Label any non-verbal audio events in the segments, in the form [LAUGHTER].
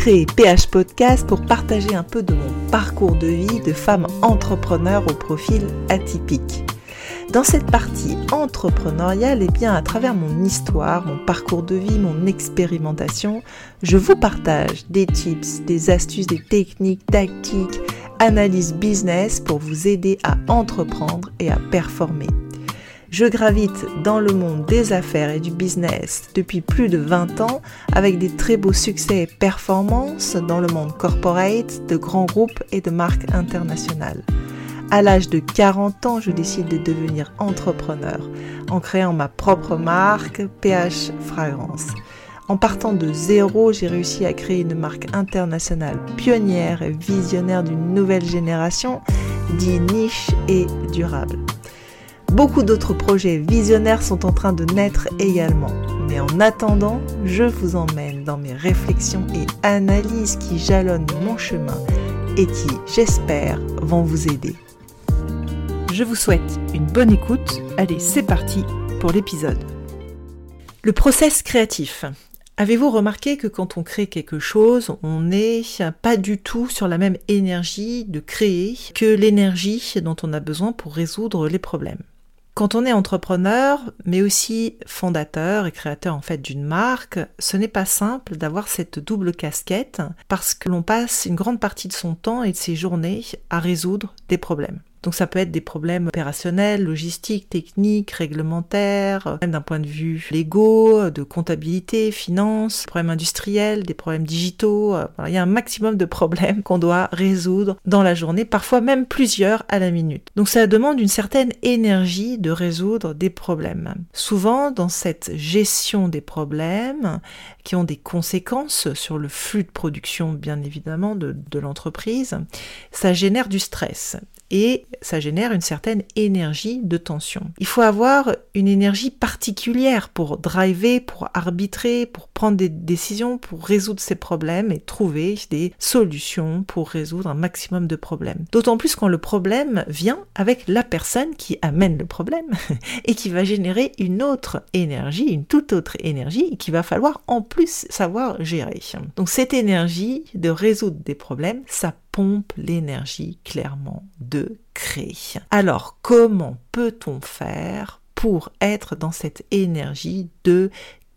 créé PH Podcast pour partager un peu de mon parcours de vie de femme entrepreneur au profil atypique. Dans cette partie entrepreneuriale, et eh bien à travers mon histoire, mon parcours de vie, mon expérimentation, je vous partage des tips, des astuces, des techniques, tactiques, analyse business pour vous aider à entreprendre et à performer. Je gravite dans le monde des affaires et du business depuis plus de 20 ans avec des très beaux succès et performances dans le monde corporate, de grands groupes et de marques internationales. À l'âge de 40 ans, je décide de devenir entrepreneur en créant ma propre marque PH Fragrance. En partant de zéro, j'ai réussi à créer une marque internationale pionnière et visionnaire d'une nouvelle génération, dit niche et durable. Beaucoup d'autres projets visionnaires sont en train de naître également. Mais en attendant, je vous emmène dans mes réflexions et analyses qui jalonnent mon chemin et qui, j'espère, vont vous aider. Je vous souhaite une bonne écoute. Allez, c'est parti pour l'épisode. Le process créatif. Avez-vous remarqué que quand on crée quelque chose, on n'est pas du tout sur la même énergie de créer que l'énergie dont on a besoin pour résoudre les problèmes? Quand on est entrepreneur, mais aussi fondateur et créateur en fait d'une marque, ce n'est pas simple d'avoir cette double casquette parce que l'on passe une grande partie de son temps et de ses journées à résoudre des problèmes. Donc ça peut être des problèmes opérationnels, logistiques, techniques, réglementaires, même d'un point de vue légaux, de comptabilité, finance, problèmes industriels, des problèmes digitaux. il y a un maximum de problèmes qu'on doit résoudre dans la journée, parfois même plusieurs à la minute. Donc ça demande une certaine énergie de résoudre des problèmes. Souvent dans cette gestion des problèmes qui ont des conséquences sur le flux de production bien évidemment de, de l'entreprise, ça génère du stress et ça génère une certaine énergie de tension. Il faut avoir une énergie particulière pour driver, pour arbitrer, pour prendre des décisions, pour résoudre ces problèmes et trouver des solutions pour résoudre un maximum de problèmes. D'autant plus quand le problème vient avec la personne qui amène le problème [LAUGHS] et qui va générer une autre énergie, une toute autre énergie qu'il va falloir en plus savoir gérer. Donc cette énergie de résoudre des problèmes, ça pompe l'énergie clairement de créer. Alors comment peut-on faire pour être dans cette énergie de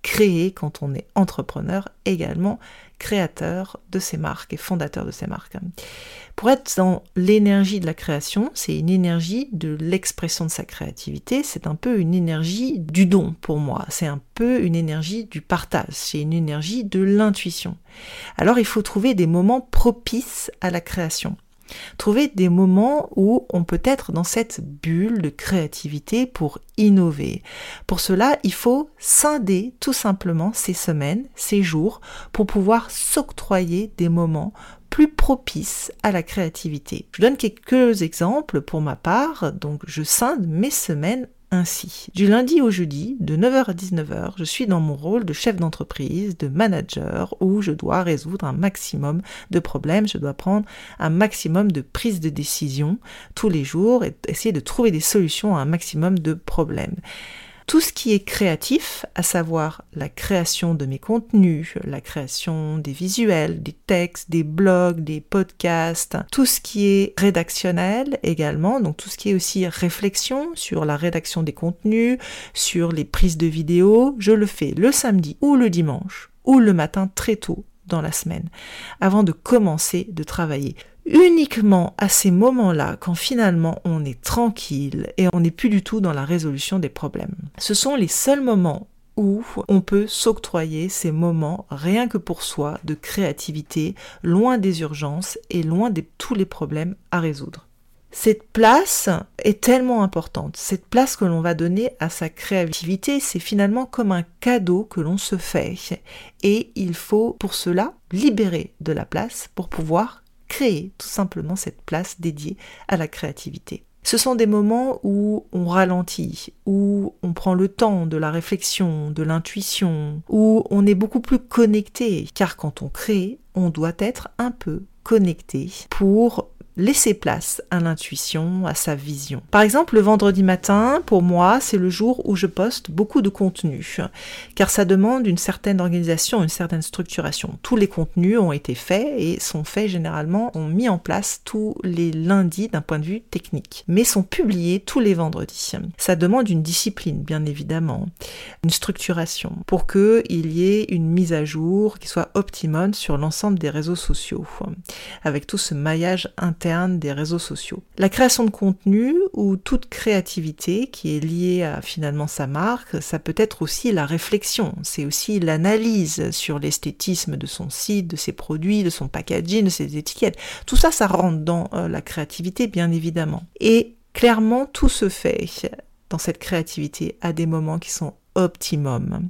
créer quand on est entrepreneur également créateur de ses marques et fondateur de ses marques. Pour être dans l'énergie de la création, c'est une énergie de l'expression de sa créativité, c'est un peu une énergie du don pour moi, c'est un peu une énergie du partage, c'est une énergie de l'intuition. Alors il faut trouver des moments propices à la création. Trouver des moments où on peut être dans cette bulle de créativité pour innover. Pour cela, il faut scinder tout simplement ces semaines, ces jours, pour pouvoir s'octroyer des moments plus propices à la créativité. Je donne quelques exemples pour ma part. Donc, je scinde mes semaines ainsi. Du lundi au jeudi, de 9h à 19h, je suis dans mon rôle de chef d'entreprise, de manager, où je dois résoudre un maximum de problèmes, je dois prendre un maximum de prises de décision tous les jours et essayer de trouver des solutions à un maximum de problèmes. Tout ce qui est créatif, à savoir la création de mes contenus, la création des visuels, des textes, des blogs, des podcasts, tout ce qui est rédactionnel également, donc tout ce qui est aussi réflexion sur la rédaction des contenus, sur les prises de vidéos, je le fais le samedi ou le dimanche ou le matin très tôt dans la semaine, avant de commencer de travailler uniquement à ces moments-là, quand finalement on est tranquille et on n'est plus du tout dans la résolution des problèmes. Ce sont les seuls moments où on peut s'octroyer ces moments rien que pour soi de créativité, loin des urgences et loin de tous les problèmes à résoudre. Cette place est tellement importante. Cette place que l'on va donner à sa créativité, c'est finalement comme un cadeau que l'on se fait. Et il faut pour cela libérer de la place pour pouvoir tout simplement cette place dédiée à la créativité. Ce sont des moments où on ralentit, où on prend le temps de la réflexion, de l'intuition, où on est beaucoup plus connecté, car quand on crée, on doit être un peu connecté pour laisser place à l'intuition, à sa vision. Par exemple, le vendredi matin, pour moi, c'est le jour où je poste beaucoup de contenu, car ça demande une certaine organisation, une certaine structuration. Tous les contenus ont été faits et sont faits généralement, ont mis en place tous les lundis d'un point de vue technique, mais sont publiés tous les vendredis. Ça demande une discipline, bien évidemment, une structuration, pour qu'il y ait une mise à jour qui soit optimum sur l'ensemble des réseaux sociaux, avec tout ce maillage interne des réseaux sociaux. La création de contenu ou toute créativité qui est liée à finalement sa marque, ça peut être aussi la réflexion, c'est aussi l'analyse sur l'esthétisme de son site, de ses produits, de son packaging, de ses étiquettes. Tout ça, ça rentre dans euh, la créativité, bien évidemment. Et clairement, tout se fait dans cette créativité à des moments qui sont optimum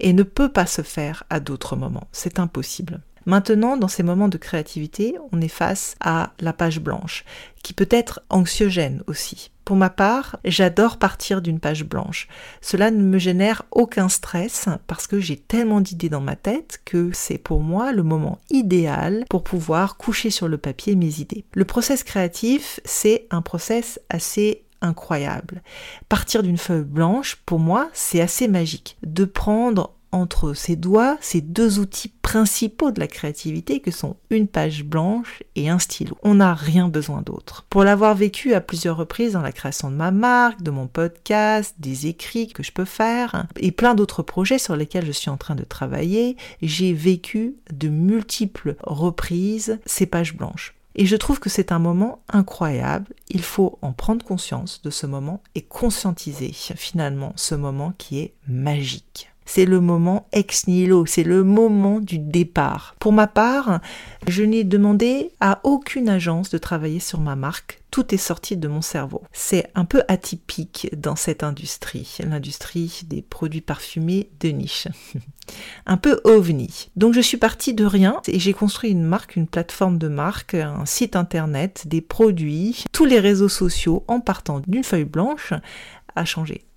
et ne peut pas se faire à d'autres moments. C'est impossible. Maintenant, dans ces moments de créativité, on est face à la page blanche, qui peut être anxiogène aussi. Pour ma part, j'adore partir d'une page blanche. Cela ne me génère aucun stress parce que j'ai tellement d'idées dans ma tête que c'est pour moi le moment idéal pour pouvoir coucher sur le papier mes idées. Le process créatif, c'est un process assez incroyable. Partir d'une feuille blanche, pour moi, c'est assez magique. De prendre entre ses doigts ces deux outils principaux de la créativité que sont une page blanche et un stylo. On n'a rien besoin d'autre. Pour l'avoir vécu à plusieurs reprises dans la création de ma marque, de mon podcast, des écrits que je peux faire et plein d'autres projets sur lesquels je suis en train de travailler, j'ai vécu de multiples reprises ces pages blanches. Et je trouve que c'est un moment incroyable. Il faut en prendre conscience de ce moment et conscientiser finalement ce moment qui est magique c'est le moment ex nihilo, c'est le moment du départ. Pour ma part, je n'ai demandé à aucune agence de travailler sur ma marque. Tout est sorti de mon cerveau. C'est un peu atypique dans cette industrie, l'industrie des produits parfumés de niche. [LAUGHS] un peu ovni. Donc je suis partie de rien et j'ai construit une marque, une plateforme de marque, un site internet, des produits, tous les réseaux sociaux en partant d'une feuille blanche a.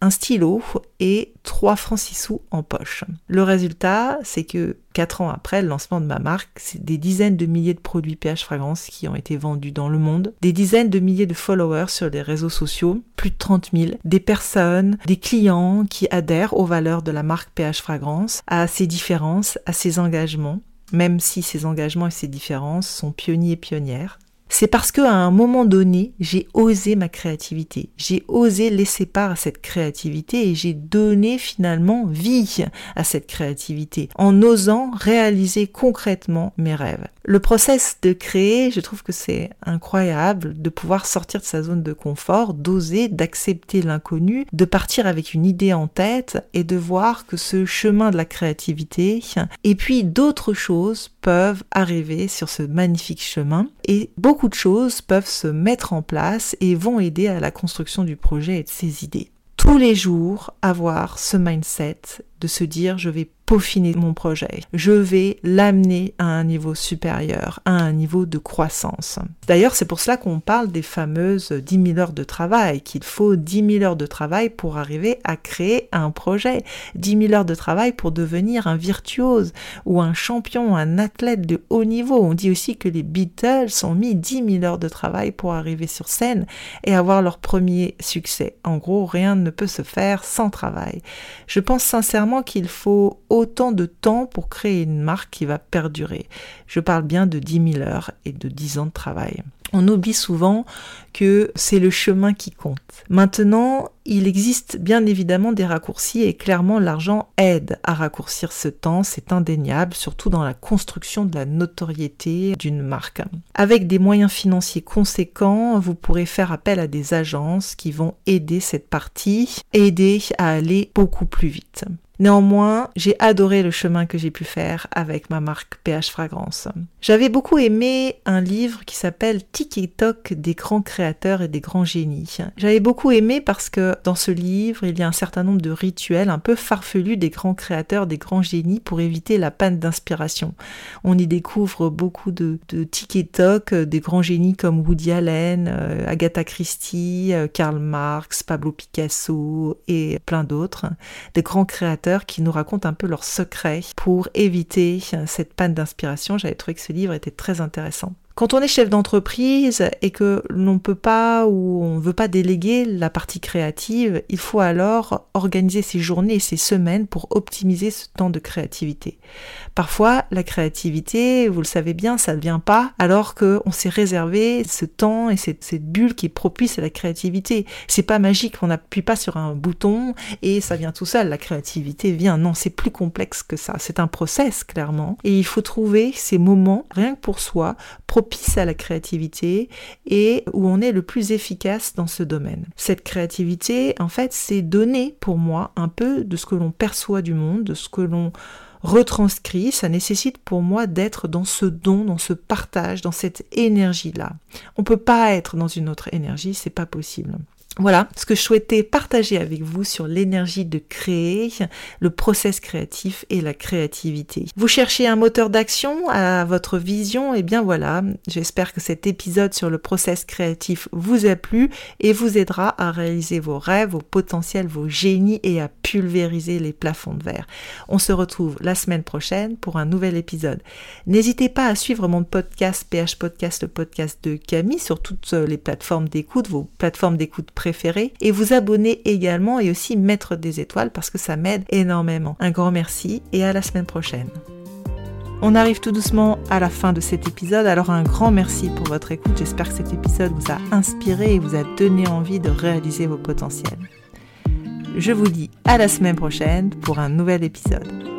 Un stylo et 3 francs 6 sous en poche. Le résultat, c'est que 4 ans après le lancement de ma marque, c'est des dizaines de milliers de produits PH Fragrance qui ont été vendus dans le monde, des dizaines de milliers de followers sur les réseaux sociaux, plus de 30 000, des personnes, des clients qui adhèrent aux valeurs de la marque PH Fragrance, à ses différences, à ses engagements même si ces engagements et ces différences sont pionniers et pionnières c'est parce qu'à un moment donné, j'ai osé ma créativité. J'ai osé laisser part à cette créativité et j'ai donné finalement vie à cette créativité en osant réaliser concrètement mes rêves. Le process de créer, je trouve que c'est incroyable de pouvoir sortir de sa zone de confort, d'oser, d'accepter l'inconnu, de partir avec une idée en tête et de voir que ce chemin de la créativité et puis d'autres choses peuvent arriver sur ce magnifique chemin et beaucoup de choses peuvent se mettre en place et vont aider à la construction du projet et de ses idées. Tous les jours, avoir ce mindset de se dire je vais peaufiner mon projet. Je vais l'amener à un niveau supérieur, à un niveau de croissance. D'ailleurs, c'est pour cela qu'on parle des fameuses 10 000 heures de travail, qu'il faut 10 000 heures de travail pour arriver à créer un projet, 10 000 heures de travail pour devenir un virtuose ou un champion, un athlète de haut niveau. On dit aussi que les Beatles ont mis 10 000 heures de travail pour arriver sur scène et avoir leur premier succès. En gros, rien ne peut se faire sans travail. Je pense sincèrement qu'il faut autant de temps pour créer une marque qui va perdurer. Je parle bien de 10 000 heures et de 10 ans de travail. On oublie souvent que c'est le chemin qui compte. Maintenant, il existe bien évidemment des raccourcis et clairement l'argent aide à raccourcir ce temps, c'est indéniable, surtout dans la construction de la notoriété d'une marque. Avec des moyens financiers conséquents, vous pourrez faire appel à des agences qui vont aider cette partie, aider à aller beaucoup plus vite. Néanmoins, j'ai adoré le chemin que j'ai pu faire avec ma marque PH Fragrance. J'avais beaucoup aimé un livre qui s'appelle TikTok des grands créateurs et des grands génies. J'avais beaucoup aimé parce que dans ce livre, il y a un certain nombre de rituels un peu farfelus des grands créateurs, des grands génies pour éviter la panne d'inspiration. On y découvre beaucoup de, de TikTok des grands génies comme Woody Allen, euh, Agatha Christie, euh, Karl Marx, Pablo Picasso et plein d'autres. Des grands créateurs qui nous racontent un peu leurs secrets pour éviter cette panne d'inspiration. J'avais trouvé que ce livre était très intéressant. Quand on est chef d'entreprise et que l'on peut pas ou on ne veut pas déléguer la partie créative, il faut alors organiser ses journées et ses semaines pour optimiser ce temps de créativité. Parfois, la créativité, vous le savez bien, ça ne vient pas alors qu'on s'est réservé ce temps et cette, cette, bulle qui est propice à la créativité. C'est pas magique, on n'appuie pas sur un bouton et ça vient tout seul. La créativité vient. Non, c'est plus complexe que ça. C'est un process, clairement. Et il faut trouver ces moments, rien que pour soi, à la créativité et où on est le plus efficace dans ce domaine. Cette créativité, en fait, c'est donner pour moi un peu de ce que l'on perçoit du monde, de ce que l'on retranscrit, ça nécessite pour moi d'être dans ce don, dans ce partage, dans cette énergie-là. On peut pas être dans une autre énergie, c'est pas possible. Voilà ce que je souhaitais partager avec vous sur l'énergie de créer, le process créatif et la créativité. Vous cherchez un moteur d'action à votre vision, eh bien voilà, j'espère que cet épisode sur le process créatif vous a plu et vous aidera à réaliser vos rêves, vos potentiels, vos génies et à pulvériser les plafonds de verre. On se retrouve la semaine prochaine pour un nouvel épisode. N'hésitez pas à suivre mon podcast PH Podcast, le podcast de Camille sur toutes les plateformes d'écoute, vos plateformes d'écoute préférées et vous abonner également et aussi mettre des étoiles parce que ça m'aide énormément. Un grand merci et à la semaine prochaine. On arrive tout doucement à la fin de cet épisode, alors un grand merci pour votre écoute. J'espère que cet épisode vous a inspiré et vous a donné envie de réaliser vos potentiels. Je vous dis à la semaine prochaine pour un nouvel épisode.